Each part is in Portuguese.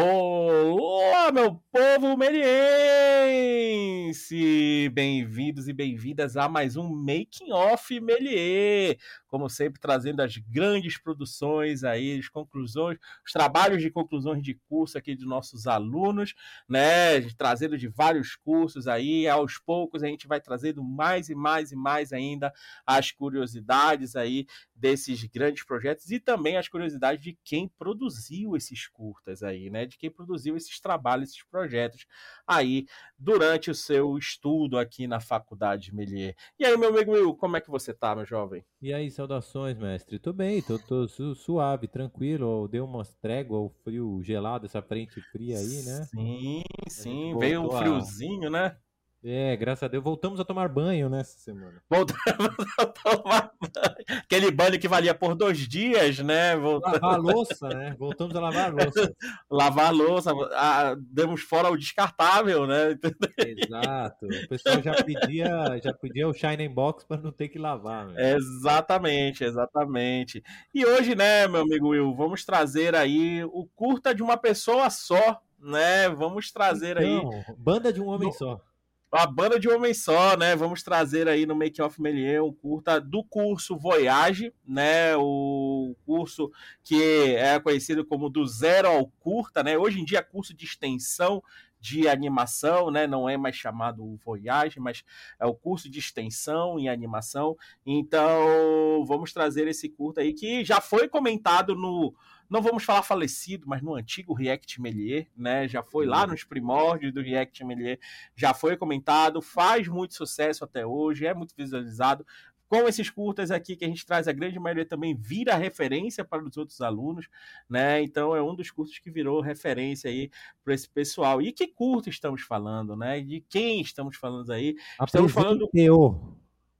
Olá, meu povo meliense! Bem-vindos e bem-vindas a mais um Making Off Melier. Como sempre, trazendo as grandes produções aí, as conclusões, os trabalhos de conclusões de curso aqui dos nossos alunos, né? Trazendo de vários cursos aí. Aos poucos, a gente vai trazendo mais e mais e mais ainda as curiosidades aí desses grandes projetos e também as curiosidades de quem produziu esses curtas aí, né? De quem produziu esses trabalhos, esses projetos aí durante o seu estudo aqui na faculdade Melier. E aí, meu amigo Will, como é que você tá, meu jovem? E aí, saudações, mestre. Tô bem, tô, tô suave, tranquilo. Deu uma trégua ao frio gelado, essa frente fria aí, né? Sim, sim, veio um friozinho, a... né? É, graças a Deus. Voltamos a tomar banho nessa semana. Voltamos a tomar banho. Aquele banho que valia por dois dias, né? Voltamos... Lavar a louça, né? Voltamos a lavar a louça. lavar a louça. Ah, demos fora o descartável, né? Exato. O pessoal já pedia, já pedia o Shining Box para não ter que lavar. Né? Exatamente, exatamente. E hoje, né, meu amigo Will, vamos trazer aí o curta de uma pessoa só, né? Vamos trazer então, aí. Banda de um homem no... só a banda de homem só, né? Vamos trazer aí no Make Off Melier o curta do curso Voyage, né? O curso que é conhecido como do zero ao curta, né? Hoje em dia curso de extensão de animação, né? Não é mais chamado Voyage, mas é o curso de extensão em animação. Então, vamos trazer esse curta aí que já foi comentado no não vamos falar falecido, mas no antigo React Melier, né? Já foi lá uhum. nos primórdios do React Melier, já foi comentado, faz muito sucesso até hoje, é muito visualizado. Com esses curtas aqui que a gente traz, a grande maioria também vira referência para os outros alunos, né? Então é um dos cursos que virou referência aí para esse pessoal. E que curto estamos falando, né? De quem estamos falando aí? Estamos falando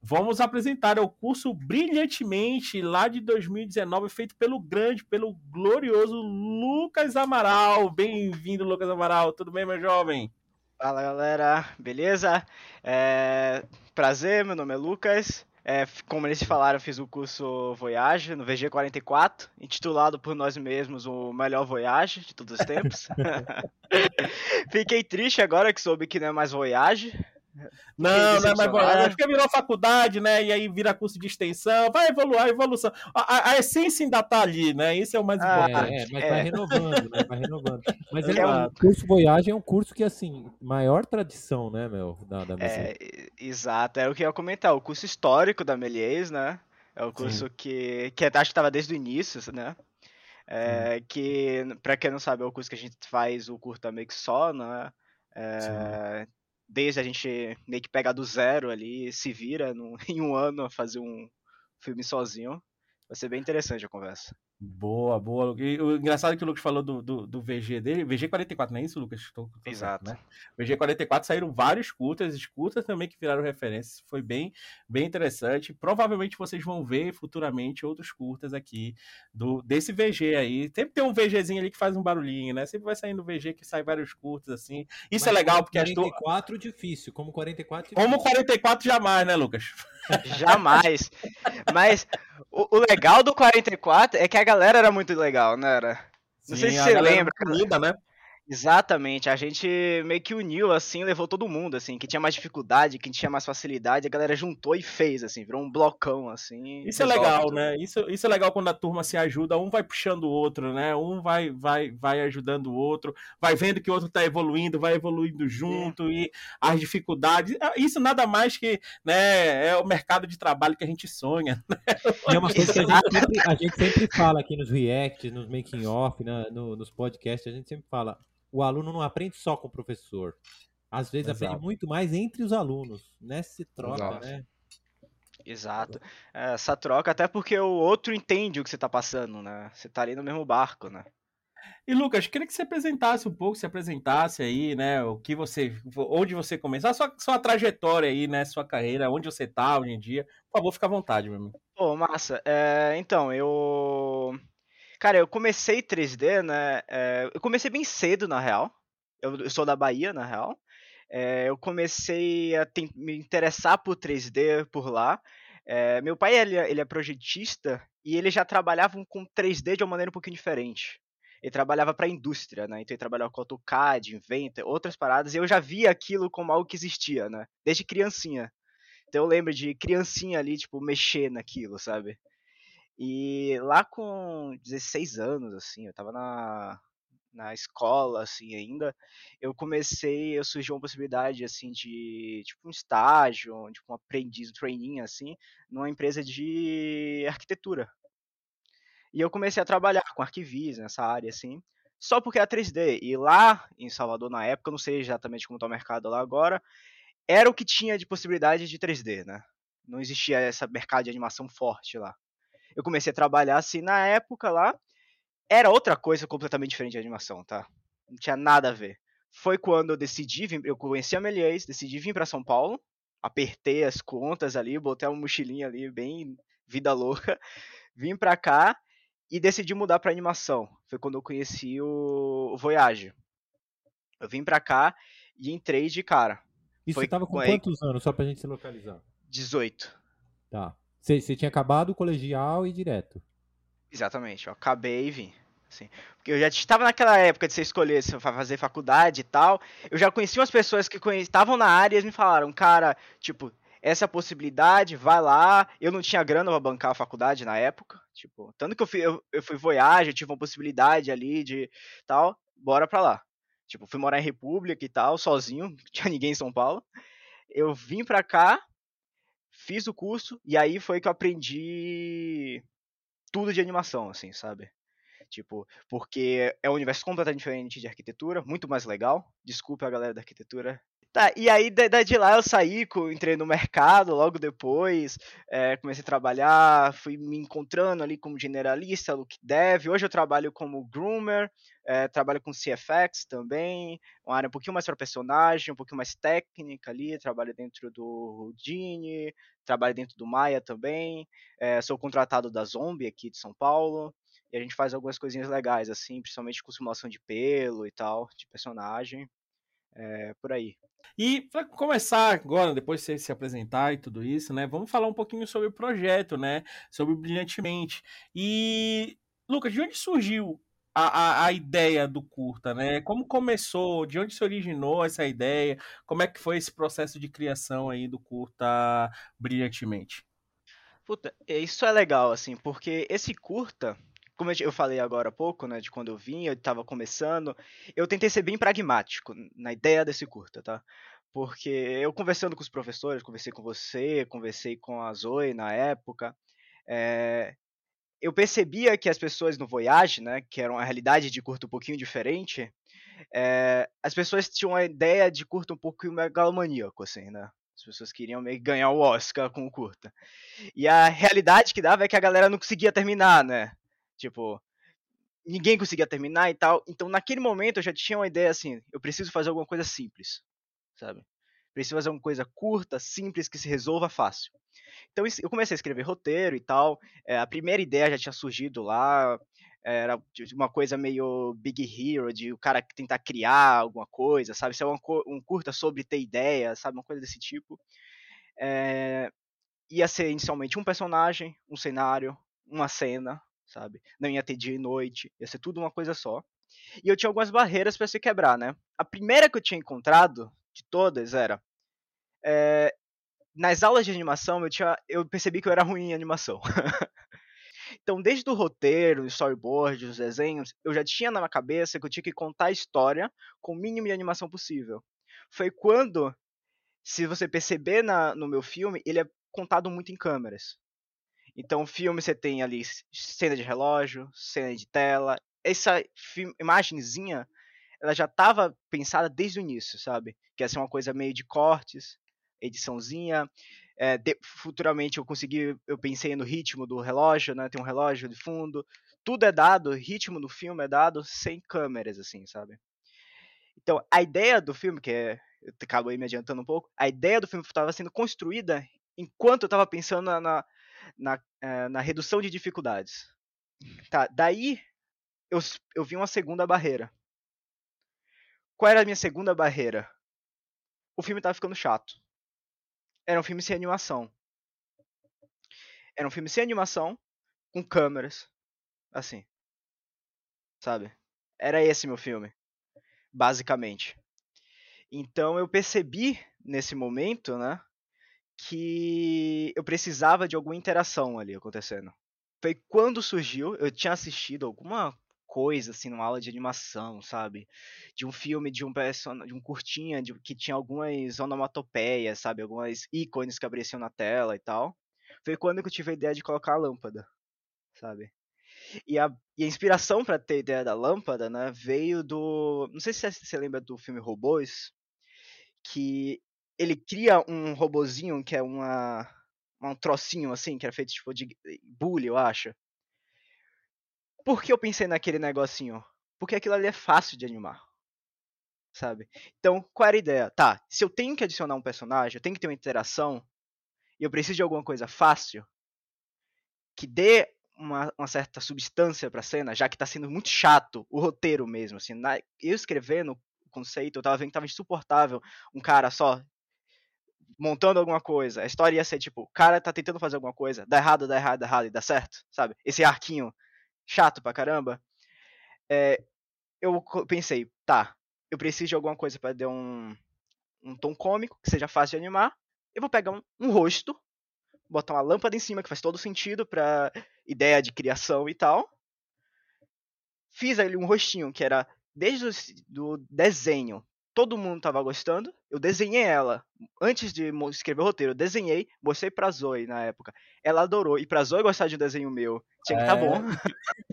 Vamos apresentar o curso Brilhantemente, lá de 2019, feito pelo grande, pelo glorioso Lucas Amaral. Bem-vindo, Lucas Amaral. Tudo bem, meu jovem? Fala, galera. Beleza? É... Prazer, meu nome é Lucas. É, como eles falaram, eu fiz o curso Voyage no VG44, intitulado por nós mesmos o melhor Voyage de todos os tempos. Fiquei triste agora que soube que não é mais Voyage, não, não é mais voyage, porque virou faculdade, né? E aí vira curso de extensão, vai evoluir, a evolução. A, a, essência ainda tá ali, né? Isso é o mais ah, importante. É, mas é. vai renovando, né? Vai renovando. Mas é, o um curso Voyage é um curso que, assim, maior tradição, né, meu? Da, da é, exato, é o que eu ia comentar, o curso histórico da Melies, né? É o curso Sim. que, que acho que estava desde o início, né? É, que, para quem não sabe, é o curso que a gente faz o curta meio que só, né? É, desde a gente meio que pega do zero ali, se vira no, em um ano a fazer um filme sozinho. Vai ser bem interessante a conversa. Boa, boa. E o engraçado é que o Lucas falou do, do, do VG dele, VG44, não é isso, Lucas? Tô, tô Exato. Certo, né? VG44 saíram vários curtas, escutas também que viraram referências. Foi bem, bem interessante. Provavelmente vocês vão ver futuramente outros curtas aqui do desse VG aí. Sempre tem um VGzinho ali que faz um barulhinho, né? Sempre vai saindo VG que sai vários curtas assim. Isso Mas é legal porque 44 as tu... difícil, como 44 difícil. Como 44 jamais, né, Lucas? Jamais. Mas o, o, legal do 44 é que a galera era muito legal, né? Era? Não Sim, sei se você lembra. Unida, né? Exatamente, a gente meio que uniu, assim, levou todo mundo, assim, que tinha mais dificuldade, que tinha mais facilidade, a galera juntou e fez, assim, virou um blocão, assim. Isso é legal, tudo. né? Isso, isso é legal quando a turma se ajuda, um vai puxando o outro, né? Um vai, vai, vai ajudando o outro, vai vendo que o outro tá evoluindo, vai evoluindo junto, é. e as dificuldades, ah, isso nada mais que, né, é o mercado de trabalho que a gente sonha, né? É uma coisa que a gente, sempre, a gente sempre fala aqui nos reacts, nos making off, né, no, nos podcasts, a gente sempre fala, o aluno não aprende só com o professor. Às vezes Exato. aprende muito mais entre os alunos, né? Se troca, Exato. né? Exato. É, essa troca, até porque o outro entende o que você está passando, né? Você está ali no mesmo barco, né? E Lucas, queria que você apresentasse um pouco, se apresentasse aí, né? O que você, onde você começou, a sua, sua trajetória aí, né? Sua carreira, onde você está hoje em dia. Por favor, fica à vontade, meu amigo. Pô, massa. É, então, eu Cara, eu comecei 3D, né? É, eu comecei bem cedo, na real. Eu, eu sou da Bahia, na real. É, eu comecei a me interessar por 3D por lá. É, meu pai ele, é, ele é projetista e ele já trabalhava com 3D de uma maneira um pouquinho diferente. ele trabalhava para a indústria, né? Então ele trabalhava com AutoCAD, Inventor, outras paradas, e eu já via aquilo como algo que existia, né? Desde criancinha. Então eu lembro de criancinha ali, tipo, mexer naquilo, sabe? E lá com 16 anos, assim, eu tava na, na escola, assim, ainda, eu comecei, eu surgiu uma possibilidade, assim, de, tipo, um estágio, tipo, um aprendiz, um training, assim, numa empresa de arquitetura. E eu comecei a trabalhar com arquivismo nessa área, assim, só porque era 3D. E lá em Salvador, na época, não sei exatamente como está o mercado lá agora, era o que tinha de possibilidade de 3D, né? Não existia esse mercado de animação forte lá. Eu comecei a trabalhar assim na época lá, era outra coisa completamente diferente de animação, tá? Não tinha nada a ver. Foi quando eu decidi, vir, eu conheci a Melies, decidi vir para São Paulo, apertei as contas ali, botei uma mochilinha ali, bem vida louca, vim pra cá e decidi mudar para animação. Foi quando eu conheci o Voyage. Eu vim pra cá e entrei de cara. E Foi você tava com com- quantos anos, só pra gente se localizar? 18. Tá. Você, tinha acabado o colegial e direto. Exatamente, eu acabei e vim. Assim, porque eu já estava naquela época de você escolher se vai fazer faculdade e tal. Eu já conheci umas pessoas que estavam na área e eles me falaram, cara, tipo, essa é a possibilidade, vai lá. Eu não tinha grana pra bancar a faculdade na época. Tipo, tanto que eu fui, eu, eu fui voyage, eu tive uma possibilidade ali de tal, bora pra lá. Tipo, fui morar em República e tal, sozinho, não tinha ninguém em São Paulo. Eu vim pra cá, fiz o curso, e aí foi que eu aprendi tudo de animação, assim, sabe? Tipo, porque é um universo completamente diferente de arquitetura, muito mais legal. Desculpa a galera da arquitetura. Tá, e aí da- de lá eu saí, entrei no mercado logo depois, é, comecei a trabalhar, fui me encontrando ali como generalista, look dev. Hoje eu trabalho como groomer, é, trabalho com CFX também, uma área um pouquinho mais para personagem, um pouquinho mais técnica ali, trabalho dentro do Houdini, trabalho dentro do Maya também, é, sou contratado da Zombie aqui de São Paulo, e a gente faz algumas coisinhas legais, assim, principalmente com simulação de pelo e tal, de personagem, é, por aí. E para começar agora, depois de você se apresentar e tudo isso, né? Vamos falar um pouquinho sobre o projeto, né? Sobre o Brilhantemente. E, Lucas, de onde surgiu a, a, a ideia do curta, né? Como começou? De onde se originou essa ideia? Como é que foi esse processo de criação aí do curta Brilhantemente? Puta, isso é legal, assim, porque esse curta, como eu falei agora há pouco, né, de quando eu vim, eu tava começando, eu tentei ser bem pragmático na ideia desse curta, tá? Porque eu conversando com os professores, conversei com você, conversei com a Zoe na época, é, eu percebia que as pessoas no Voyage, né, que era uma realidade de curta um pouquinho diferente, é, as pessoas tinham uma ideia de curta um pouco megalomaníaco, assim, né? As pessoas queriam meio que ganhar o Oscar com o curta. E a realidade que dava é que a galera não conseguia terminar, né? Tipo, ninguém conseguia terminar e tal. Então, naquele momento, eu já tinha uma ideia assim: eu preciso fazer alguma coisa simples, sabe? Preciso fazer uma coisa curta, simples, que se resolva fácil. Então, eu comecei a escrever roteiro e tal. É, a primeira ideia já tinha surgido lá. Era uma coisa meio Big Hero, de o cara tentar criar alguma coisa, sabe? Isso é uma, um curta sobre ter ideia, sabe? Uma coisa desse tipo. É, ia ser inicialmente um personagem, um cenário, uma cena, sabe? Não ia ter dia e noite, ia ser tudo uma coisa só. E eu tinha algumas barreiras para se quebrar, né? A primeira que eu tinha encontrado de todas era é, nas aulas de animação eu tinha eu percebi que eu era ruim em animação. então, desde o roteiro, o storyboard, os desenhos, eu já tinha na minha cabeça que eu tinha que contar a história com o mínimo de animação possível. Foi quando, se você perceber na, no meu filme, ele é contado muito em câmeras. Então, o filme você tem ali cena de relógio, cena de tela. Essa imagenzinha, ela já estava pensada desde o início, sabe? Que ia ser uma coisa meio de cortes, ediçãozinha. É, de, futuramente eu consegui, eu pensei no ritmo do relógio, né? Tem um relógio de fundo. Tudo é dado, ritmo do filme é dado sem câmeras, assim, sabe? Então, a ideia do filme, que é, eu acabo aí me adiantando um pouco, a ideia do filme estava sendo construída enquanto eu estava pensando na, na, na, na, redução de dificuldades. Tá, daí eu, eu vi uma segunda barreira. Qual era a minha segunda barreira? O filme estava ficando chato. Era um filme sem animação. Era um filme sem animação, com câmeras, assim. Sabe? Era esse meu filme, basicamente. Então eu percebi nesse momento, né, que eu precisava de alguma interação ali acontecendo. Foi quando surgiu, eu tinha assistido alguma coisa assim numa aula de animação, sabe? De um filme de um person... de um curtinha de... que tinha algumas onomatopeias, sabe? Algumas ícones que apareciam na tela e tal. Foi quando eu tive a ideia de colocar a lâmpada, sabe? E a, e a inspiração para ter a ideia da lâmpada, né, veio do, não sei se você lembra do filme Robôs, que ele cria um robozinho que é uma um trocinho assim, que era feito tipo de bully, eu acho. Por que eu pensei naquele negocinho? Porque aquilo ali é fácil de animar. Sabe? Então, qual era a ideia? Tá, se eu tenho que adicionar um personagem, eu tenho que ter uma interação, e eu preciso de alguma coisa fácil, que dê uma, uma certa substância pra cena, já que tá sendo muito chato o roteiro mesmo. Assim, na, eu escrevendo o conceito, eu tava vendo que tava insuportável um cara só montando alguma coisa. A história ia ser tipo, o cara tá tentando fazer alguma coisa, dá errado, dá errado, dá errado e dá certo, sabe? Esse arquinho chato pra caramba. É, eu pensei, tá, eu preciso de alguma coisa para dar um, um tom cômico, que seja fácil de animar. Eu vou pegar um, um rosto, botar uma lâmpada em cima, que faz todo sentido pra ideia de criação e tal. Fiz ali um rostinho que era desde o do desenho todo mundo tava gostando. Eu desenhei ela antes de escrever o roteiro. Eu desenhei, mostrei pra Zoe na época. Ela adorou. E pra Zoe gostar de um desenho meu, tinha que é... tá bom.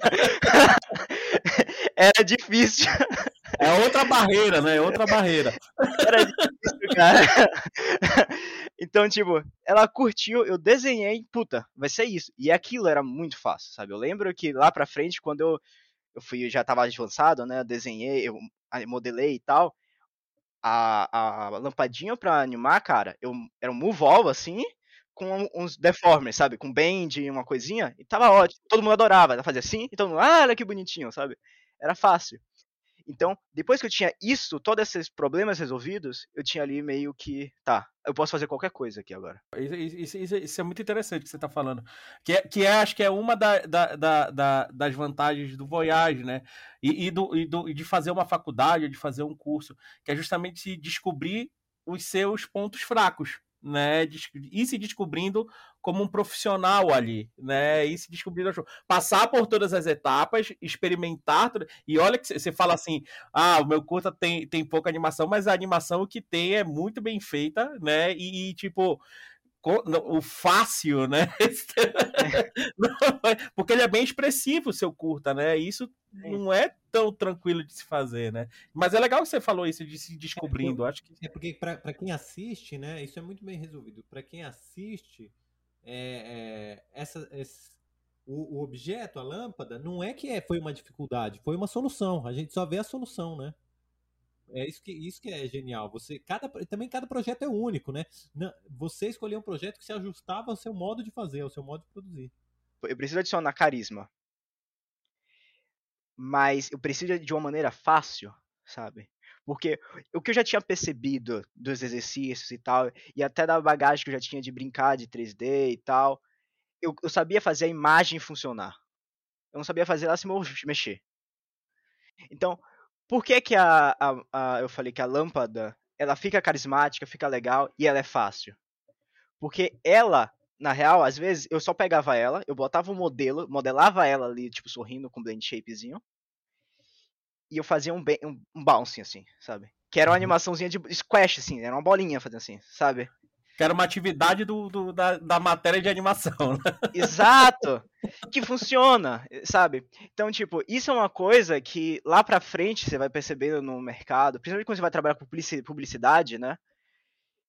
Era difícil. É outra barreira, né? É outra barreira. Era difícil, cara. Então, tipo, ela curtiu, eu desenhei, puta, vai ser isso. E aquilo era muito fácil, sabe? Eu lembro que lá pra frente, quando eu, eu fui, já tava avançado, né? Eu desenhei, eu modelei e tal a, a lampadinha pra animar, cara, eu, era um move all, assim, com uns deformes, sabe? Com bend e uma coisinha, e tava ótimo. Todo mundo adorava. Fazia assim, e mundo, ah, olha que bonitinho, sabe? Era fácil. Então, depois que eu tinha isso, todos esses problemas resolvidos, eu tinha ali meio que, tá, eu posso fazer qualquer coisa aqui agora. Isso, isso, isso é muito interessante que você está falando. Que, é, que é, acho que é uma da, da, da, das vantagens do Voyage, né? E, e, do, e, do, de fazer uma faculdade, de fazer um curso, que é justamente descobrir os seus pontos fracos né, ir se descobrindo como um profissional ali, né, ir se descobrindo, passar por todas as etapas, experimentar, e olha que você fala assim, ah, o meu curta tem, tem pouca animação, mas a animação que tem é muito bem feita, né, e, e tipo, o fácil, né? Porque ele é bem expressivo, o seu curta, né? Isso não é tão tranquilo de se fazer, né? Mas é legal que você falou isso de se descobrindo, é, acho que é porque para quem assiste, né? Isso é muito bem resolvido. Para quem assiste, é, é, essa, esse, o, o, objeto, a lâmpada, não é que é, foi uma dificuldade, foi uma solução. A gente só vê a solução, né? É isso que, isso que é genial. Você, cada, também cada projeto é único, né? Você escolheu um projeto que se ajustava ao seu modo de fazer, ao seu modo de produzir. Eu preciso adicionar carisma. Mas eu preciso de uma maneira fácil, sabe? Porque o que eu já tinha percebido dos exercícios e tal, e até da bagagem que eu já tinha de brincar de 3D e tal, eu, eu sabia fazer a imagem funcionar. Eu não sabia fazer ela se mexer. Então, por que, que a, a, a, eu falei que a lâmpada ela fica carismática, fica legal e ela é fácil? Porque ela, na real, às vezes eu só pegava ela, eu botava um modelo, modelava ela ali, tipo, sorrindo com blend shapezinho, e eu fazia um, um, um bounce, assim, sabe? Que era uma uhum. animaçãozinha de squash, assim, era uma bolinha fazendo assim, sabe? Que era uma atividade do, do da, da matéria de animação, né? Exato! Que funciona, sabe? Então, tipo, isso é uma coisa que lá pra frente você vai percebendo no mercado, principalmente quando você vai trabalhar com publicidade, né?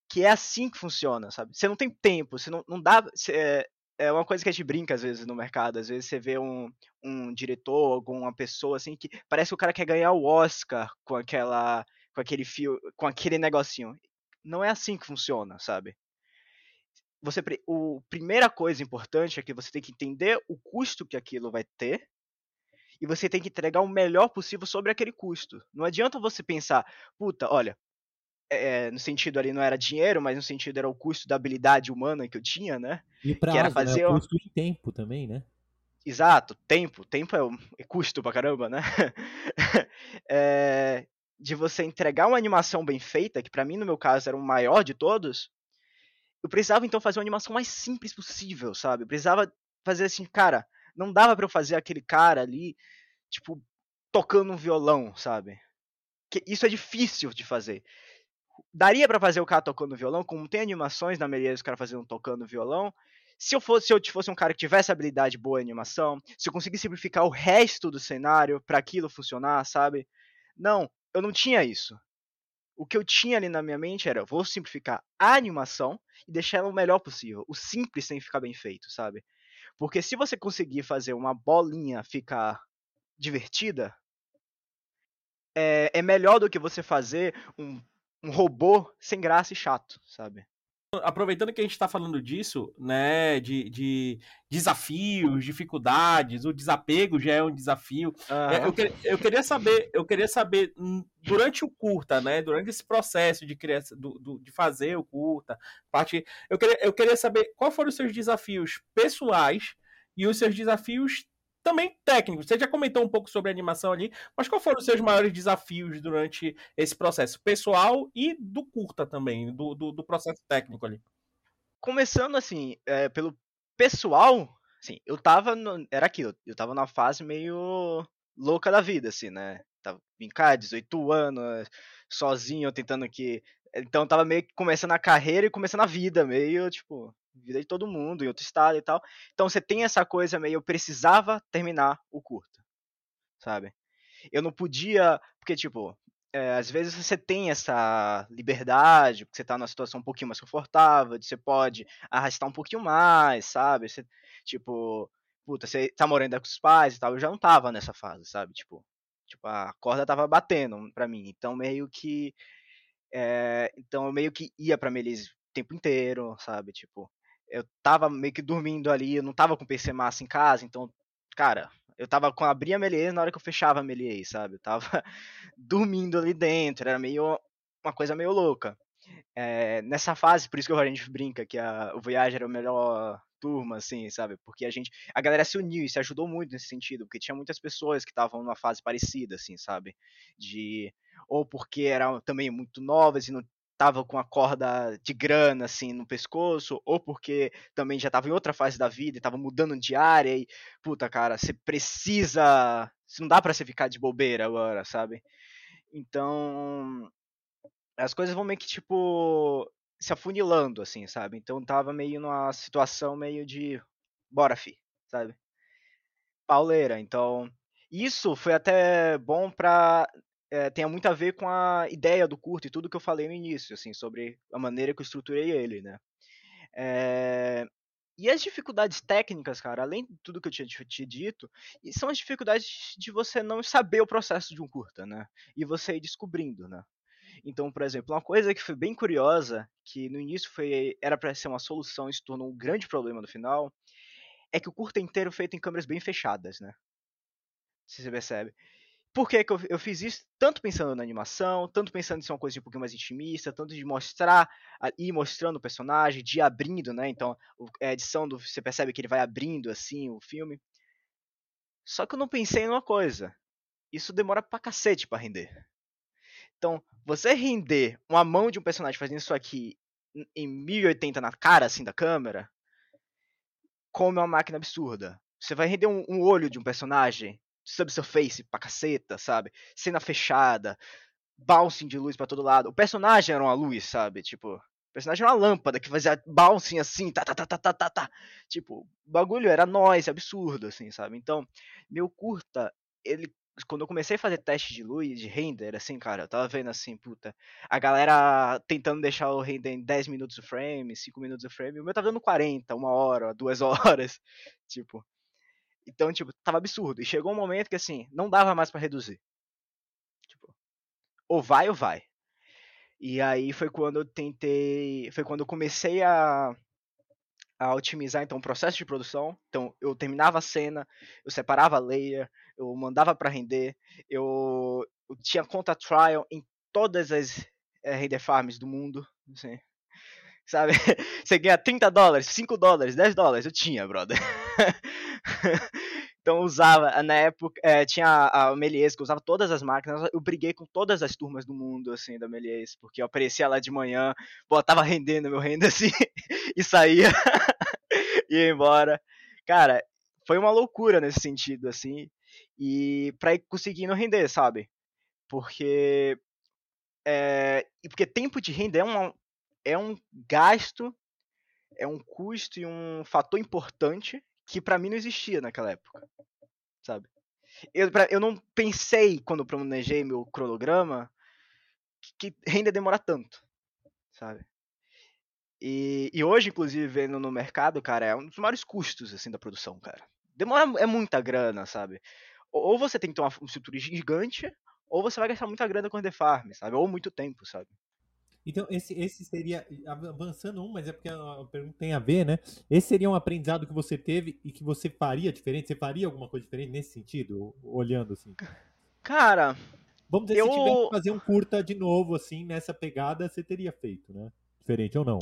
Que é assim que funciona, sabe? Você não tem tempo, você não, não dá. Você, é, é uma coisa que a gente brinca às vezes no mercado. Às vezes você vê um, um diretor, alguma pessoa assim, que parece que o cara quer ganhar o Oscar com aquela. com aquele fio, com aquele negocinho não é assim que funciona, sabe? Você, o primeira coisa importante é que você tem que entender o custo que aquilo vai ter e você tem que entregar o melhor possível sobre aquele custo. Não adianta você pensar, puta, olha, é, no sentido ali não era dinheiro, mas no sentido era o custo da habilidade humana que eu tinha, né? E prazo, que era fazer né? o custo de tempo também, né? Exato, tempo. Tempo é, é custo pra caramba, né? é, de você entregar uma animação bem feita, que para mim, no meu caso, era o maior de todos, eu precisava então fazer uma animação mais simples possível, sabe? Eu precisava fazer assim, cara, não dava para eu fazer aquele cara ali, tipo, tocando um violão, sabe? Que isso é difícil de fazer. Daria para fazer o cara tocando violão, como tem animações na maioria dos caras fazendo tocando violão. Se eu fosse, se eu fosse um cara que tivesse habilidade boa em animação, se eu conseguisse simplificar o resto do cenário para aquilo funcionar, sabe? Não, eu não tinha isso. O que eu tinha ali na minha mente era, vou simplificar a animação e deixar ela o melhor possível. O simples tem que ficar bem feito, sabe? Porque se você conseguir fazer uma bolinha ficar divertida, é, é melhor do que você fazer um, um robô sem graça e chato, sabe? Aproveitando que a gente está falando disso, né, de, de, desafios, dificuldades, o desapego já é um desafio. Uhum. Eu, que, eu, queria saber, eu queria saber hum, durante o curta, né, durante esse processo de criação, do, do, de fazer o curta, parte, eu queria, eu queria saber quais foram os seus desafios pessoais e os seus desafios também técnico. Você já comentou um pouco sobre animação ali, mas quais foram os seus maiores desafios durante esse processo pessoal e do curta também, do, do, do processo técnico ali? Começando assim, é, pelo pessoal, assim, eu tava. No, era aquilo, eu tava na fase meio louca da vida, assim, né? Tava em cá, 18 anos, sozinho, tentando que. Então tava meio que começando a carreira e começando a vida, meio, tipo, vida de todo mundo, em outro estado e tal. Então você tem essa coisa meio, eu precisava terminar o curta, sabe? Eu não podia, porque tipo, é, às vezes você tem essa liberdade, porque você tá numa situação um pouquinho mais confortável, você pode arrastar um pouquinho mais, sabe? Você, tipo, puta, você tá morando com os pais e tal, eu já não tava nessa fase, sabe? Tipo, tipo a corda tava batendo pra mim, então meio que é, então eu meio que ia pra Melise o tempo inteiro, sabe? Tipo, eu tava meio que dormindo ali, eu não tava com PC massa em casa, então, cara, eu tava com abrir a Melier na hora que eu fechava a Melier, sabe? Eu tava dormindo ali dentro, era meio uma coisa meio louca. É, nessa fase, por isso que a gente brinca que a, o Voyager era o melhor turma, assim, sabe? Porque a gente, a galera se uniu e se ajudou muito nesse sentido, porque tinha muitas pessoas que estavam numa fase parecida, assim, sabe? De ou porque eram também muito novas e não tava com a corda de grana assim no pescoço, ou porque também já tava em outra fase da vida e tava mudando de área e puta, cara, você precisa, não dá para você ficar de bobeira agora, sabe? Então, as coisas vão meio que tipo se afunilando assim, sabe? Então tava meio numa situação meio de bora, fi, sabe? Pauleira, então isso foi até bom pra é, tenha muito a ver com a ideia do curto e tudo que eu falei no início, assim, sobre a maneira que eu estruturei ele, né? É... E as dificuldades técnicas, cara, além de tudo que eu tinha te dito, são as dificuldades de você não saber o processo de um curta, né? E você ir descobrindo, né? Então, por exemplo, uma coisa que foi bem curiosa, que no início foi era para ser uma solução e se tornou um grande problema no final, é que o curta é inteiro feito em câmeras bem fechadas, né? Se você percebe. Por que, que eu, eu, fiz isso? Tanto pensando na animação, tanto pensando em ser uma coisa um pouquinho mais intimista, tanto de mostrar e mostrando o personagem, de abrindo, né? Então, a edição do. Você percebe que ele vai abrindo assim o filme. Só que eu não pensei em uma coisa. Isso demora pra cacete pra render. Então, você render uma mão de um personagem fazendo isso aqui em 1080 na cara, assim, da câmera, como é uma máquina absurda. Você vai render um, um olho de um personagem subsurface pra caceta, sabe? Cena fechada, bouncing de luz para todo lado. O personagem era uma luz, sabe? Tipo, o personagem era uma lâmpada que fazia bouncing assim, tá, tá, tá, tá, tá, tá, tá. Tipo, o bagulho era noise, absurdo, assim, sabe? Então, meu curta, ele quando eu comecei a fazer teste de luz, de render, assim, cara, eu tava vendo assim, puta, a galera tentando deixar o render em 10 minutos o frame, 5 minutos o frame, o meu tava dando 40, uma hora, duas horas, tipo, então, tipo, tava absurdo. E chegou um momento que, assim, não dava mais para reduzir. Tipo, ou vai ou vai. E aí foi quando eu tentei. Foi quando eu comecei a, a otimizar então o processo de produção. Então eu terminava a cena, eu separava a layer, eu mandava para render, eu, eu, tinha conta trial em todas as é, render farms do mundo. Assim. Sabe? Você ganha 30 dólares, 5 dólares, 10 dólares. Eu tinha, brother. então usava, na época, é, tinha a, a Melies, que usava todas as máquinas. Eu briguei com todas as turmas do mundo, assim, da Melies, porque eu aparecia lá de manhã, botava rendendo meu renda assim, e saía, ia embora. Cara, foi uma loucura nesse sentido, assim, e pra ir conseguindo render, sabe? Porque. É, porque tempo de renda é, uma, é um gasto, é um custo e um fator importante que para mim não existia naquela época, sabe? Eu, pra, eu não pensei, quando planejei meu cronograma, que, renda demorar tanto, sabe? E, e, hoje, inclusive, vendo no mercado, cara, é um dos maiores custos, assim, da produção, cara. Demora, é muita grana, sabe? Ou você tem que ter uma estrutura gigante, ou você vai gastar muita grana com The Farm, sabe? Ou muito tempo, sabe? Então, esse, esse seria, avançando um, mas é porque a pergunta tem a ver, né? Esse seria um aprendizado que você teve e que você faria diferente? Você faria alguma coisa diferente nesse sentido, olhando assim? Cara. Vamos dizer, eu... se tivesse que fazer um curta de novo, assim, nessa pegada, você teria feito, né? Diferente ou não?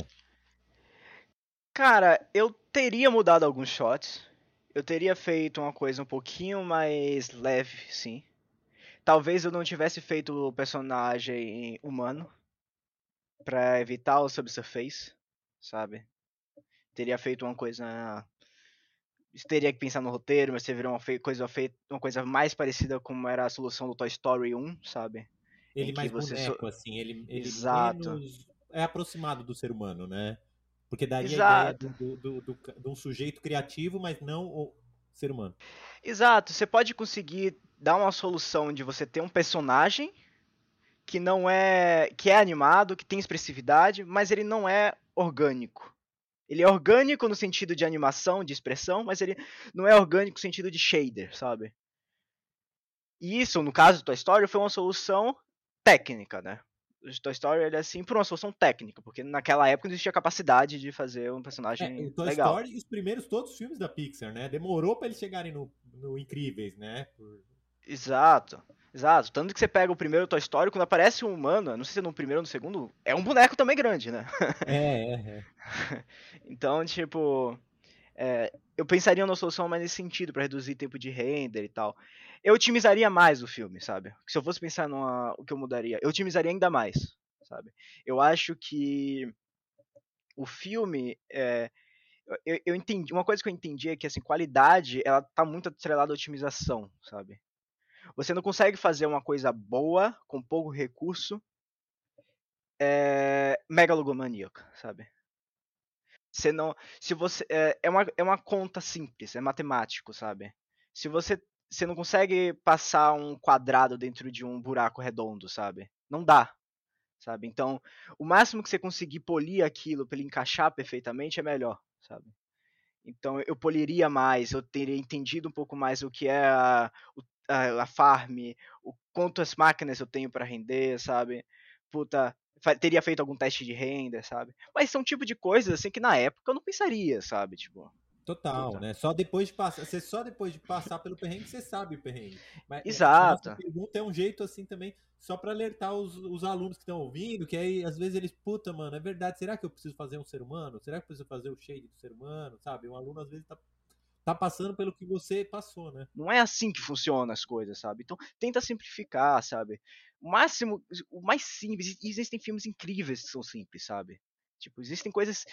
Cara, eu teria mudado alguns shots. Eu teria feito uma coisa um pouquinho mais leve, sim. Talvez eu não tivesse feito o personagem humano para evitar o subsurface, sabe? Teria feito uma coisa teria que pensar no roteiro, mas você virou uma coisa uma coisa mais parecida como era a solução do Toy Story 1, sabe? Ele mais boneco, so... assim, ele, ele Exato. Menos... é aproximado do ser humano, né? Porque daria Exato. a ideia do, do, do, de um sujeito criativo, mas não o ser humano. Exato, você pode conseguir dar uma solução de você ter um personagem que não é que é animado, que tem expressividade, mas ele não é orgânico. Ele é orgânico no sentido de animação, de expressão, mas ele não é orgânico no sentido de shader, sabe? E isso, no caso do Toy Story, foi uma solução técnica, né? O Toy Story ele é assim por uma solução técnica, porque naquela época não existia capacidade de fazer um personagem é, o Toy legal. Story e os primeiros todos os filmes da Pixar, né? Demorou para eles chegarem no, no Incríveis, né? Por... Exato. Exato. Tanto que você pega o primeiro Toy Story, quando aparece um humano, não sei se é no primeiro ou no segundo, é um boneco também grande, né? É, é, é. então, tipo. É, eu pensaria numa solução mais nesse sentido, para reduzir tempo de render e tal. Eu otimizaria mais o filme, sabe? Se eu fosse pensar numa, o que eu mudaria, eu otimizaria ainda mais, sabe? Eu acho que o filme. É, eu, eu entendi. Uma coisa que eu entendi é que assim, qualidade ela tá muito atrelada à otimização, sabe? Você não consegue fazer uma coisa boa com pouco recurso é, megalogomaníaca, sabe? Você não, se você é, é, uma, é uma conta simples, é matemático, sabe? Se você você não consegue passar um quadrado dentro de um buraco redondo, sabe? Não dá, sabe? Então, o máximo que você conseguir polir aquilo para ele encaixar perfeitamente é melhor, sabe? Então, eu poliria mais, eu teria entendido um pouco mais o que é a, o a, a farm, o quantas máquinas eu tenho para render, sabe? Puta, teria feito algum teste de renda, sabe? Mas são tipo de coisas assim que na época eu não pensaria, sabe? Tipo. Total, Puta. né? Só depois de passar, você só depois de passar pelo perrengue você sabe o perrengue. Mas, é, Exato. A pergunta é um jeito assim também, só para alertar os, os alunos que estão ouvindo, que aí às vezes eles, puta, mano, é verdade, será que eu preciso fazer um ser humano? Será que eu preciso fazer o shade do ser humano, sabe? Um aluno às vezes tá tá passando pelo que você passou, né? Não é assim que funcionam as coisas, sabe? Então tenta simplificar, sabe? O máximo, o mais simples. Existem filmes incríveis que são simples, sabe? Tipo, existem coisas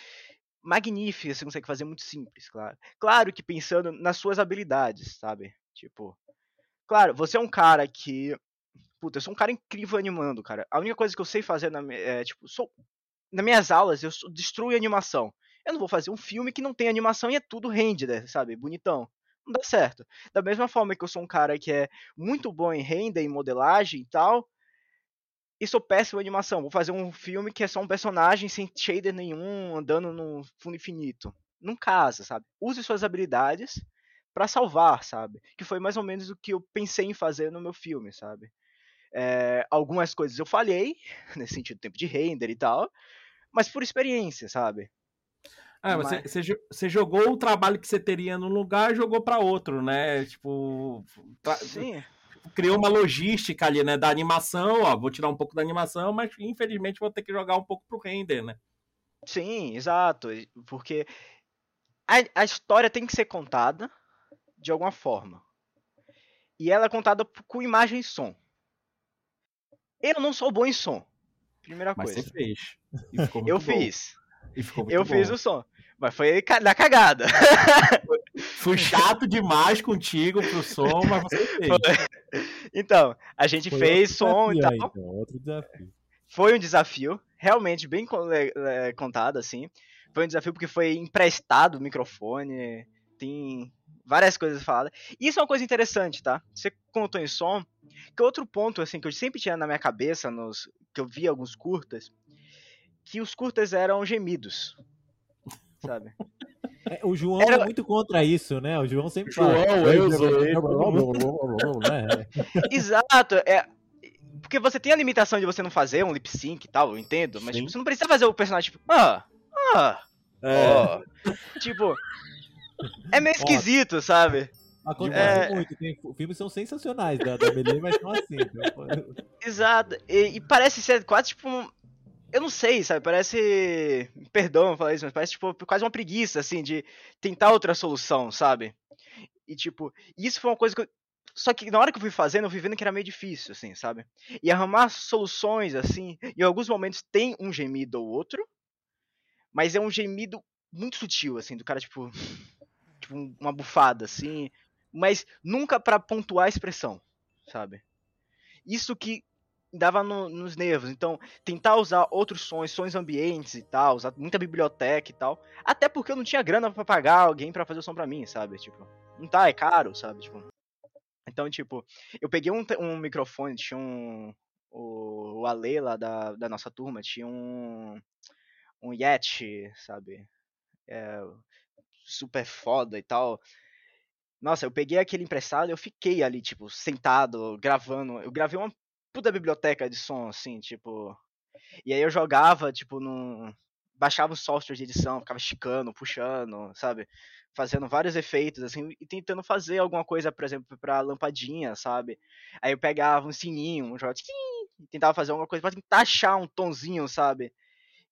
magníficas que você consegue fazer muito simples, claro. Claro que pensando nas suas habilidades, sabe? Tipo, claro, você é um cara que puta, eu sou um cara incrível animando, cara. A única coisa que eu sei fazer na, é, tipo, sou, nas minhas aulas eu destruo animação. Eu não vou fazer um filme que não tem animação e é tudo render, sabe? Bonitão. Não dá certo. Da mesma forma que eu sou um cara que é muito bom em render, em modelagem e tal, e sou péssimo em animação. Vou fazer um filme que é só um personagem sem shader nenhum, andando no fundo infinito. Não casa, sabe? Use suas habilidades para salvar, sabe? Que foi mais ou menos o que eu pensei em fazer no meu filme, sabe? É, algumas coisas eu falhei, nesse sentido, tempo de render e tal, mas por experiência, sabe? Ah, você, Mas... você, você, jogou o trabalho que você teria num lugar e jogou para outro, né? Tipo, tra... Sim. criou uma logística ali, né? Da animação, ó, vou tirar um pouco da animação, mas infelizmente vou ter que jogar um pouco pro render, né? Sim, exato. Porque a, a história tem que ser contada de alguma forma. E ela é contada com imagem e som. Eu não sou bom em som. Primeira Mas coisa. você fez. eu bom. fiz. eu bom. fiz o som. Mas foi na cagada. Fui chato demais contigo pro som, mas você fez. Então, a gente foi fez som e tal. Então, outro desafio. Foi um desafio, realmente bem contado, assim. Foi um desafio porque foi emprestado o microfone, tem várias coisas faladas. E isso é uma coisa interessante, tá? Você contou em som, que outro ponto, assim, que eu sempre tinha na minha cabeça, nos que eu vi alguns curtas, que os curtas eram gemidos, sabe? É, o João Era... é muito contra isso, né? O João sempre João, fala. eu sou né? Exato. É, porque você tem a limitação de você não fazer um lip sync e tal, eu entendo, mas tipo, você não precisa fazer o personagem tipo, ah, ah, é. oh. tipo, é meio esquisito, sabe? Acontece é... muito, tem, filmes são sensacionais da, da Melee, mas são assim. Então... Exato, e, e, parece ser quase tipo um, eu não sei, sabe? Parece. Perdão falar isso, mas parece tipo, quase uma preguiça, assim, de tentar outra solução, sabe? E tipo, isso foi uma coisa que eu. Só que na hora que eu fui fazendo, eu fui vendo que era meio difícil, assim, sabe? E arrumar soluções, assim, em alguns momentos tem um gemido ou outro, mas é um gemido muito sutil, assim, do cara, tipo. Tipo, uma bufada, assim. Mas nunca para pontuar a expressão, sabe? Isso que dava no, nos nervos. Então, tentar usar outros sons, sons ambientes e tal, usar muita biblioteca e tal. Até porque eu não tinha grana para pagar alguém para fazer o som para mim, sabe? Tipo, não tá, é caro, sabe? Tipo. Então, tipo, eu peguei um, um microfone, tinha um. O, o Ale lá da, da nossa turma tinha um. Um Yeti, sabe? É, super foda e tal. Nossa, eu peguei aquele emprestado eu fiquei ali, tipo, sentado, gravando. Eu gravei uma puta biblioteca de som, assim, tipo. E aí eu jogava, tipo, num. Baixava o software de edição, ficava esticando, puxando, sabe? Fazendo vários efeitos, assim, e tentando fazer alguma coisa, por exemplo, pra lampadinha, sabe? Aí eu pegava um sininho, um jogo, tentava fazer alguma coisa pra tentar achar um tonzinho, sabe?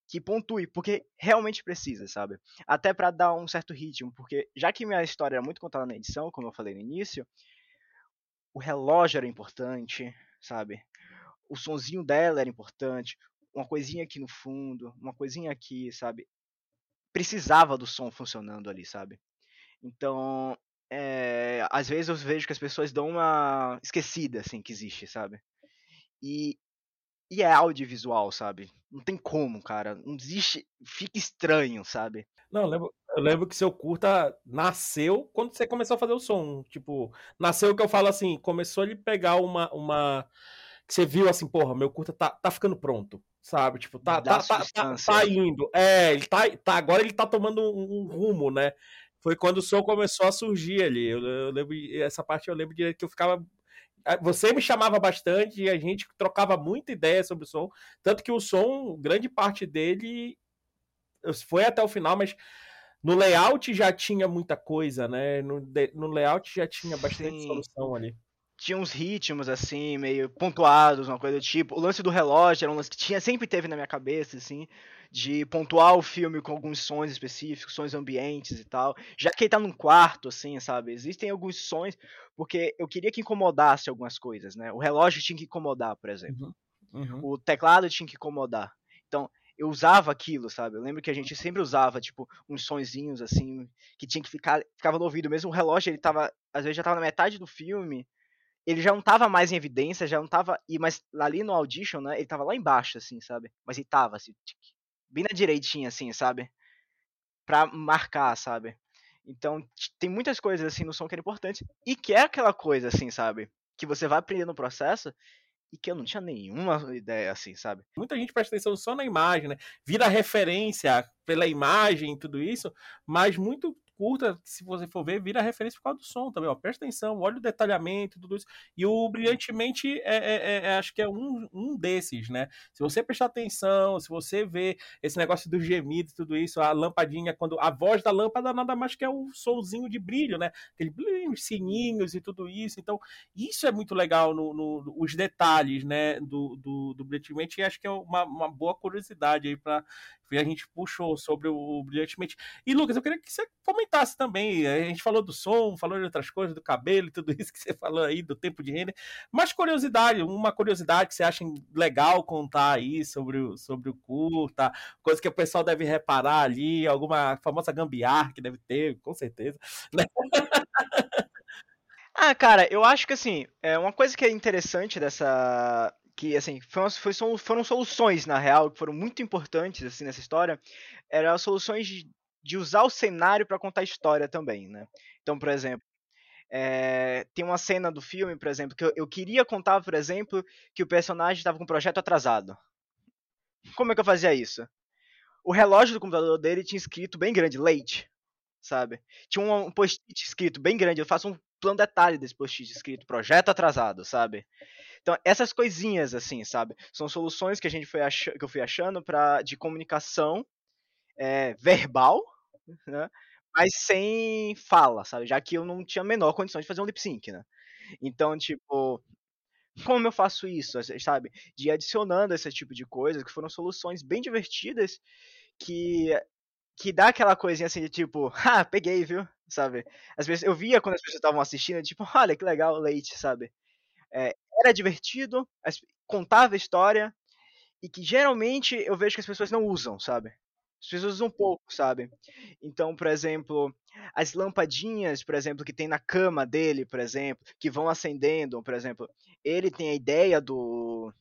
Que pontue, porque realmente precisa, sabe? Até para dar um certo ritmo, porque já que minha história era muito contada na edição, como eu falei no início, o relógio era importante, sabe? O sonzinho dela era importante, uma coisinha aqui no fundo, uma coisinha aqui, sabe? Precisava do som funcionando ali, sabe? Então, é, às vezes eu vejo que as pessoas dão uma esquecida, assim, que existe, sabe? E, e é audiovisual, sabe? Não tem como, cara. Não existe. Fica estranho, sabe? Não, eu lembro, eu lembro que seu curta nasceu quando você começou a fazer o som. Tipo, nasceu que eu falo assim, começou ele pegar uma. uma que você viu assim, porra, meu curta tá, tá ficando pronto. Sabe? Tipo, tá, tá, tá, tá, tá, indo. É, ele tá, tá. Agora ele tá tomando um, um rumo, né? Foi quando o som começou a surgir ali. Eu, eu lembro. Essa parte eu lembro direito que eu ficava você me chamava bastante e a gente trocava muita ideia sobre o som. Tanto que o som, grande parte dele foi até o final, mas no layout já tinha muita coisa, né? No, no layout já tinha bastante Sim. solução ali. Tinha uns ritmos, assim, meio pontuados, uma coisa do tipo. O lance do relógio era um lance que tinha, sempre teve na minha cabeça, assim, de pontuar o filme com alguns sons específicos, sons ambientes e tal. Já que ele tá num quarto, assim, sabe? Existem alguns sons, porque eu queria que incomodasse algumas coisas, né? O relógio tinha que incomodar, por exemplo. Uhum. Uhum. O teclado tinha que incomodar. Então, eu usava aquilo, sabe? Eu lembro que a gente sempre usava, tipo, uns sonzinhos assim, que tinha que ficar, ficava no ouvido. Mesmo o relógio, ele tava, às vezes já tava na metade do filme, ele já não tava mais em evidência, já não tava, e mas ali no audition, né, ele tava lá embaixo assim, sabe? Mas ele tava assim, bem na direitinha assim, sabe? Pra marcar, sabe? Então, tem muitas coisas assim no som que é importante e que é aquela coisa assim, sabe? Que você vai aprender no processo e que eu não tinha nenhuma ideia assim, sabe? Muita gente presta atenção só na imagem, né? Vira referência pela imagem e tudo isso, mas muito curta, se você for ver, vira referência por causa do som também, ó. Presta atenção, olha o detalhamento, tudo isso. E o Brilhantemente é, é, é, é acho que é um, um desses, né? Se você prestar atenção, se você ver esse negócio do gemido tudo isso, a lampadinha, quando a voz da lâmpada nada mais que é o somzinho de brilho, né? Aquele sininhos e tudo isso. Então, isso é muito legal no, no os detalhes, né, do, do, do Brilhantemente, e acho que é uma, uma boa curiosidade aí para a gente puxou sobre o Brilhantemente. E, Lucas, eu queria que você comentasse também. A gente falou do som, falou de outras coisas, do cabelo e tudo isso que você falou aí, do tempo de render. Mas curiosidade, uma curiosidade que você acha legal contar aí sobre o, sobre o curta, coisa que o pessoal deve reparar ali, alguma famosa gambiarra que deve ter, com certeza. Né? Ah, cara, eu acho que assim, é uma coisa que é interessante dessa, que assim foram, foram soluções na real que foram muito importantes assim nessa história eram soluções de, de usar o cenário para contar história também né. Então por exemplo é, tem uma cena do filme por exemplo que eu, eu queria contar por exemplo que o personagem estava com um projeto atrasado. Como é que eu fazia isso? O relógio do computador dele tinha escrito bem grande late sabe? Tinha um, um post-it escrito bem grande eu faço um plano detalhe desse post-it escrito projeto atrasado sabe? Então, essas coisinhas, assim, sabe? São soluções que a gente foi ach... que eu fui achando para de comunicação é, verbal, né? Mas sem fala, sabe? Já que eu não tinha a menor condição de fazer um lip sync, né? Então, tipo, como eu faço isso, sabe? De ir adicionando esse tipo de coisa, que foram soluções bem divertidas, que que dá aquela coisinha assim de tipo, ah, peguei, viu? Sabe? Às vezes eu via quando as pessoas estavam assistindo, tipo, olha que legal, leite, sabe? É, era divertido, contava a história, e que geralmente eu vejo que as pessoas não usam, sabe? As pessoas usam pouco, sabe? Então, por exemplo, as lampadinhas, por exemplo, que tem na cama dele, por exemplo, que vão acendendo, por exemplo, ele tem a ideia do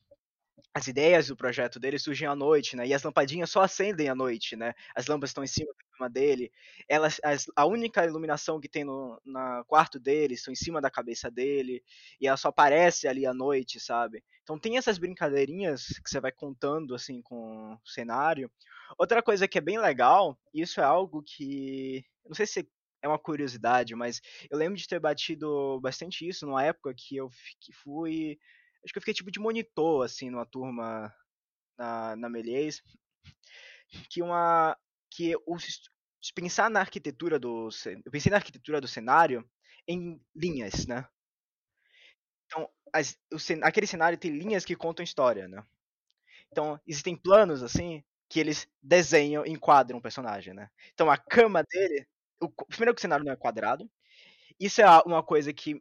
as ideias do projeto dele surgem à noite, né? E as lampadinhas só acendem à noite, né? As lâmpadas estão em cima da cama dele. Elas, as, a única iluminação que tem no na quarto dele estão em cima da cabeça dele. E ela só aparece ali à noite, sabe? Então tem essas brincadeirinhas que você vai contando, assim, com o cenário. Outra coisa que é bem legal, isso é algo que... Não sei se é uma curiosidade, mas eu lembro de ter batido bastante isso numa época que eu fui Acho que eu fiquei tipo de monitor, assim, numa turma na, na Melies. Que uma. Que o, pensar na arquitetura do. Eu pensei na arquitetura do cenário em linhas, né? Então, as, o, aquele cenário tem linhas que contam história, né? Então, existem planos, assim, que eles desenham, enquadram o personagem, né? Então, a cama dele. O, primeiro que o cenário não é quadrado. Isso é uma coisa que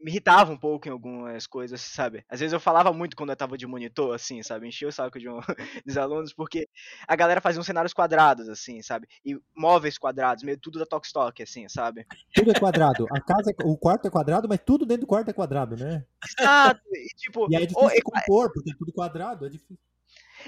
me irritava um pouco em algumas coisas, sabe? Às vezes eu falava muito quando eu tava de monitor, assim, sabe? Enchia o saco de um, dos alunos, porque a galera fazia uns cenários quadrados, assim, sabe? E móveis quadrados, meio tudo da Tokstok, assim, sabe? Tudo é quadrado. A casa, é, o quarto é quadrado, mas tudo dentro do quarto é quadrado, né? Exato. E, tipo, e é difícil ou, compor, porque é tudo quadrado, é difícil.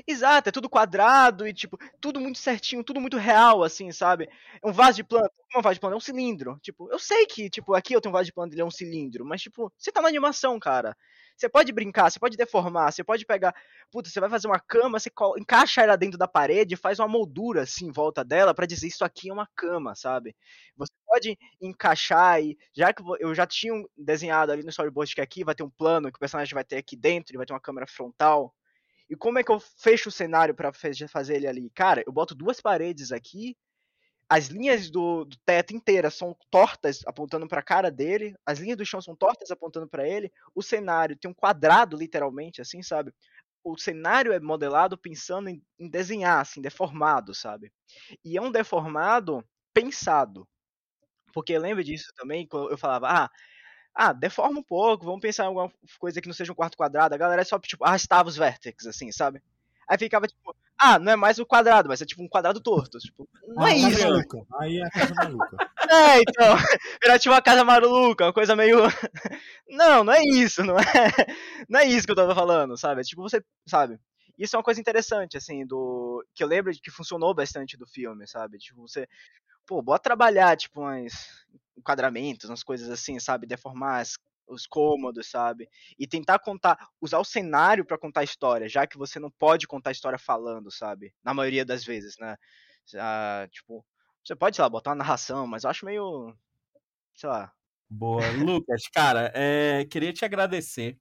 Exato, é tudo quadrado e, tipo, tudo muito certinho, tudo muito real, assim, sabe? É um vaso de planta, um vaso de planta? É um cilindro. Tipo, eu sei que, tipo, aqui eu tenho um vaso de planta, ele é um cilindro, mas, tipo, você tá na animação, cara. Você pode brincar, você pode deformar, você pode pegar. Puta, você vai fazer uma cama, você encaixa ela dentro da parede, faz uma moldura assim em volta dela para dizer isso aqui é uma cama, sabe? Você pode encaixar e. Já que eu já tinha desenhado ali no storyboard que aqui vai ter um plano que o personagem vai ter aqui dentro, ele vai ter uma câmera frontal. E como é que eu fecho o cenário para fazer ele ali? Cara, eu boto duas paredes aqui, as linhas do, do teto inteiras são tortas apontando para a cara dele, as linhas do chão são tortas apontando para ele, o cenário tem um quadrado literalmente, assim, sabe? O cenário é modelado pensando em, em desenhar, assim, deformado, sabe? E é um deformado pensado. Porque lembra disso também, quando eu falava, ah, ah, deforma um pouco, vamos pensar em alguma coisa que não seja um quarto quadrado. A galera só, tipo, arrastava os vértices, assim, sabe? Aí ficava, tipo, ah, não é mais o quadrado, mas é tipo um quadrado torto. Tipo, não ah, é isso. Maluca. Aí é a casa maluca. É, então, era tipo uma casa maluca, uma coisa meio. Não, não é isso, não é. Não é isso que eu tava falando, sabe? É tipo, você, sabe? Isso é uma coisa interessante, assim, do. Que eu lembro de que funcionou bastante do filme, sabe? Tipo, você. Pô, bota trabalhar, tipo, umas enquadramentos, umas coisas assim, sabe? Deformar as, os cômodos, sabe? E tentar contar, usar o cenário para contar a história, já que você não pode contar a história falando, sabe? Na maioria das vezes, né? Ah, tipo, Você pode, sei lá, botar uma narração, mas eu acho meio. sei lá. Boa. Lucas, cara, é, queria te agradecer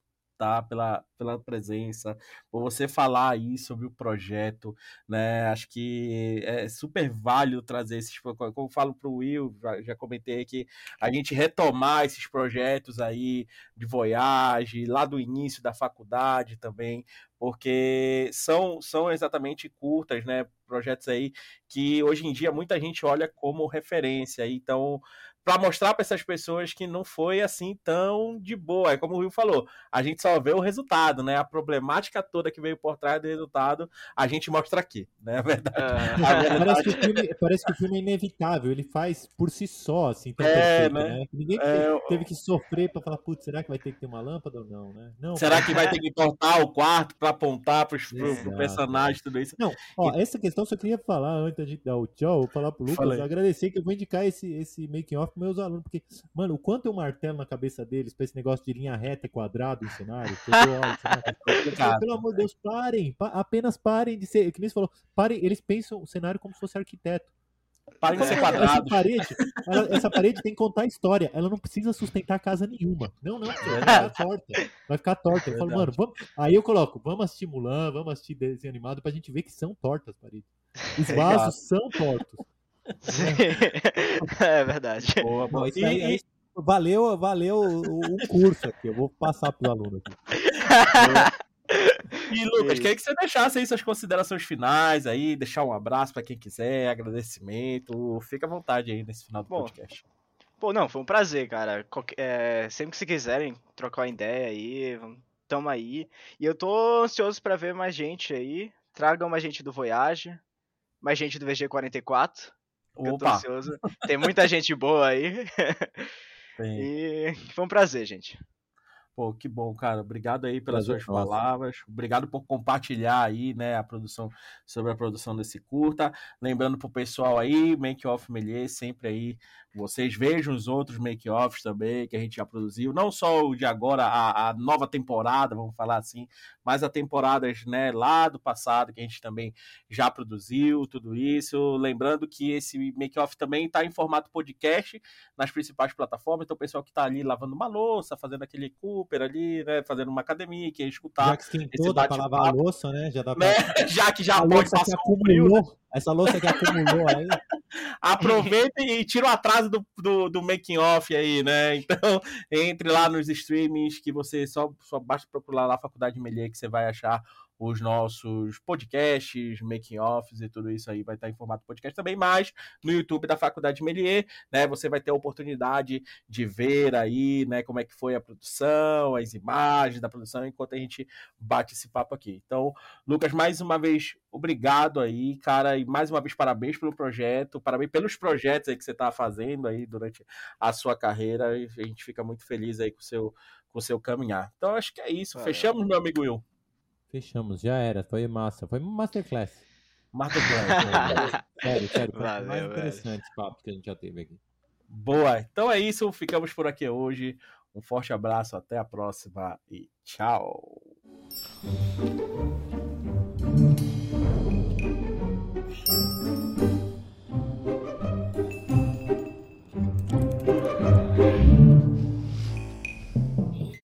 Pela, pela presença, por você falar aí sobre o projeto, né? Acho que é super válido trazer esses. Como eu falo para o Will, já, já, comentei que a gente retomar esses projetos aí de Voyage, lá do início da faculdade também, porque são, são exatamente curtas, né? Projetos aí que hoje em dia muita gente olha como referência. Então, para mostrar para essas pessoas que não foi assim tão de boa. É como o Will falou, a gente só vê o resultado, né? A problemática toda que veio por trás do resultado, a gente mostra aqui, né? A verdade. É. A verdade... Parece, que o filme, parece que o filme é inevitável, ele faz por si só, assim, tão é, perfeito, né? né? Ninguém é... teve, que sofrer para falar, putz, será que vai ter que ter uma lâmpada ou não, né? Não, será que vai ter que cortar o quarto para apontar para o personagem, tudo isso? Não, ó, essa questão só queria falar antes de dar o tchau, falar pro Lucas, Falei. agradecer que eu vou indicar esse, esse making pros meus alunos, porque, mano, o quanto eu martelo na cabeça deles pra esse negócio de linha reta e quadrado em cenário, eu cenário, pelo amor de Deus, parem, pa apenas parem de ser, que nem você falou, parem, eles pensam o cenário como se fosse arquiteto. Parem de ser quadrados. Essa parede, ela, essa parede tem que contar a história. Ela não precisa sustentar casa nenhuma. Não, não, vai ficar torta. Vai ficar torta. Eu falo, mano, vamos... aí eu coloco, vamos assistir Mulan, vamos assistir desenho animado pra gente ver que são tortas as paredes. Os vasos são tortos. é verdade. Boa, boa. E, aí, e... Valeu, valeu o, o, curso aqui. Eu vou passar para o aluno aqui. E Lucas, queria que você deixasse aí suas considerações finais aí, deixar um abraço para quem quiser, agradecimento. Fica à vontade aí nesse final do Bom, podcast. Pô, não, foi um prazer, cara. É, sempre que vocês quiserem trocar uma ideia aí, tamo aí. E eu tô ansioso para ver mais gente aí. Tragam mais gente do Voyage, mais gente do VG44. Opa. Eu tô ansioso. Tem muita gente boa aí. e foi um prazer, gente. Pô, que bom, cara. Obrigado aí pelas Prazer, suas nossa. palavras. Obrigado por compartilhar aí, né, a produção sobre a produção desse curta. Lembrando pro pessoal aí, Make Off Melier, sempre aí vocês vejam os outros make-offs também que a gente já produziu, não só o de agora, a, a, nova temporada, vamos falar assim, mas as temporadas né, lá do passado que a gente também já produziu, tudo isso. Lembrando que esse make-off também está em formato podcast nas principais plataformas, então o pessoal que está ali lavando uma louça, fazendo aquele Cooper ali, né, fazendo uma academia, que escutar. Já que esquentou, dá para lavar a louça, né? Já dá pra... né? Já que já a pode passar um frio, né? Essa louça que acumulou aí. Aproveita e tira o atraso do, do, do, making off aí, né? Então, entre lá nos streamings que você só, só basta procurar lá a Faculdade Melier que você vai achar os nossos podcasts, making-offs e tudo isso aí vai estar em formato podcast também, mas no YouTube da Faculdade Melier, né, você vai ter a oportunidade de ver aí, né, como é que foi a produção, as imagens da produção, enquanto a gente bate esse papo aqui. Então, Lucas, mais uma vez, obrigado aí, cara, e mais uma vez parabéns pelo projeto, parabéns pelos projetos aí que você está fazendo aí durante a sua carreira, e a gente fica muito feliz aí com o seu, com o seu caminhar. Então, acho que é isso. Fechamos, meu amigo Will. Fechamos, já era. Foi massa. Foi masterclass. Masterclass. sério, sério. Foi Valeu, mais interessante esse papo que a gente já teve aqui. Boa. Então é isso. Ficamos por aqui hoje. Um forte abraço. Até a próxima e tchau.